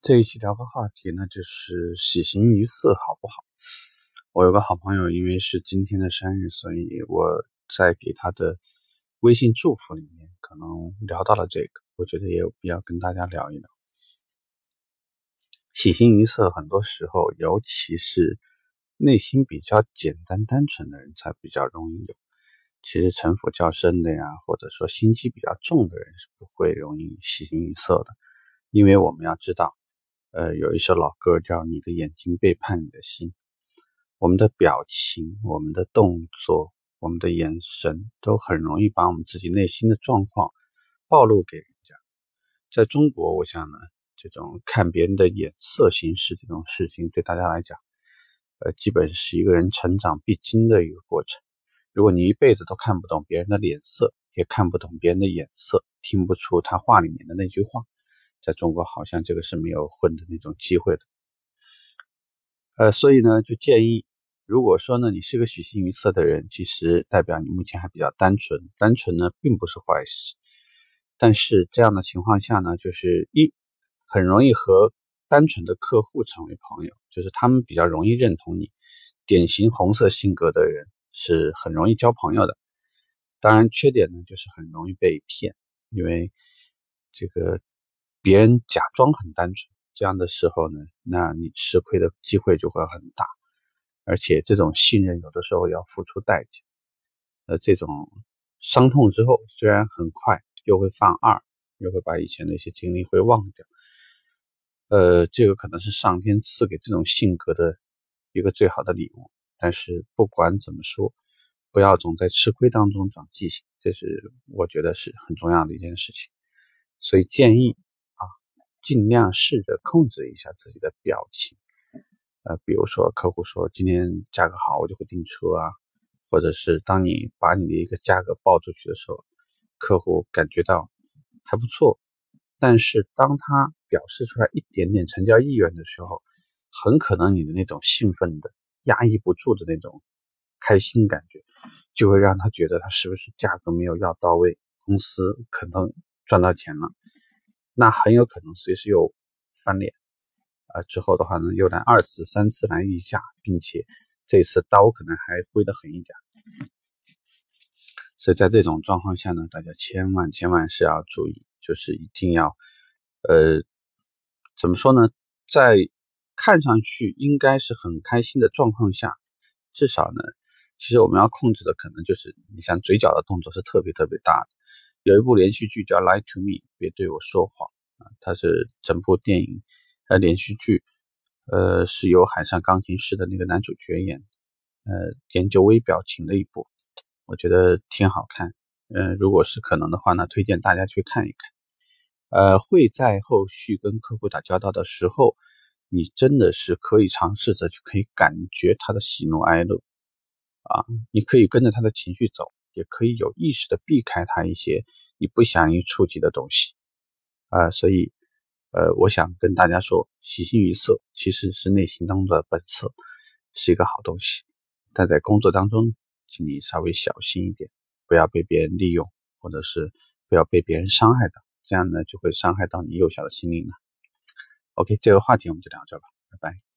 这一期聊个话题呢，就是喜形于色好不好？我有个好朋友，因为是今天的生日，所以我在给他的微信祝福里面可能聊到了这个，我觉得也有必要跟大家聊一聊。喜形于色，很多时候，尤其是内心比较简单单纯的人才比较容易有。其实城府较深的呀，或者说心机比较重的人是不会容易喜形于色的，因为我们要知道。呃，有一首老歌叫《你的眼睛背叛你的心》，我们的表情、我们的动作、我们的眼神，都很容易把我们自己内心的状况暴露给人家。在中国，我想呢，这种看别人的眼色行事这种事情，对大家来讲，呃，基本是一个人成长必经的一个过程。如果你一辈子都看不懂别人的脸色，也看不懂别人的眼色，听不出他话里面的那句话。在中国，好像这个是没有混的那种机会的，呃，所以呢，就建议，如果说呢，你是个喜形于色的人，其实代表你目前还比较单纯，单纯呢并不是坏事。但是这样的情况下呢，就是一很容易和单纯的客户成为朋友，就是他们比较容易认同你。典型红色性格的人是很容易交朋友的，当然缺点呢就是很容易被骗，因为这个。别人假装很单纯，这样的时候呢，那你吃亏的机会就会很大，而且这种信任有的时候要付出代价。呃，这种伤痛之后，虽然很快又会犯二，又会把以前的一些经历会忘掉。呃，这个可能是上天赐给这种性格的一个最好的礼物。但是不管怎么说，不要总在吃亏当中长记性，这是我觉得是很重要的一件事情。所以建议。尽量试着控制一下自己的表情，呃，比如说客户说今天价格好，我就会订车啊，或者是当你把你的一个价格报出去的时候，客户感觉到还不错，但是当他表示出来一点点成交意愿的时候，很可能你的那种兴奋的、压抑不住的那种开心感觉，就会让他觉得他是不是价格没有要到位，公司可能赚到钱了。那很有可能随时又翻脸，啊，之后的话呢，又来二次、三次来议价，并且这次刀可能还挥得狠一点。所以在这种状况下呢，大家千万千万是要注意，就是一定要，呃，怎么说呢，在看上去应该是很开心的状况下，至少呢，其实我们要控制的可能就是，你像嘴角的动作是特别特别大的。有一部连续剧叫《Lie to Me》，别对我说谎啊！它是整部电影呃连续剧，呃是由海上钢琴师的那个男主角演，呃研究微表情的一部，我觉得挺好看。嗯，如果是可能的话呢，推荐大家去看一看。呃，会在后续跟客户打交道的时候，你真的是可以尝试着就可以感觉他的喜怒哀乐啊，你可以跟着他的情绪走。也可以有意识的避开他一些你不想去触及的东西，啊，所以，呃，我想跟大家说，喜形于色其实是内心当中的本色，是一个好东西，但在工作当中，请你稍微小心一点，不要被别人利用，或者是不要被别人伤害到，这样呢就会伤害到你幼小的心灵了。OK，这个话题我们就聊这吧，拜拜。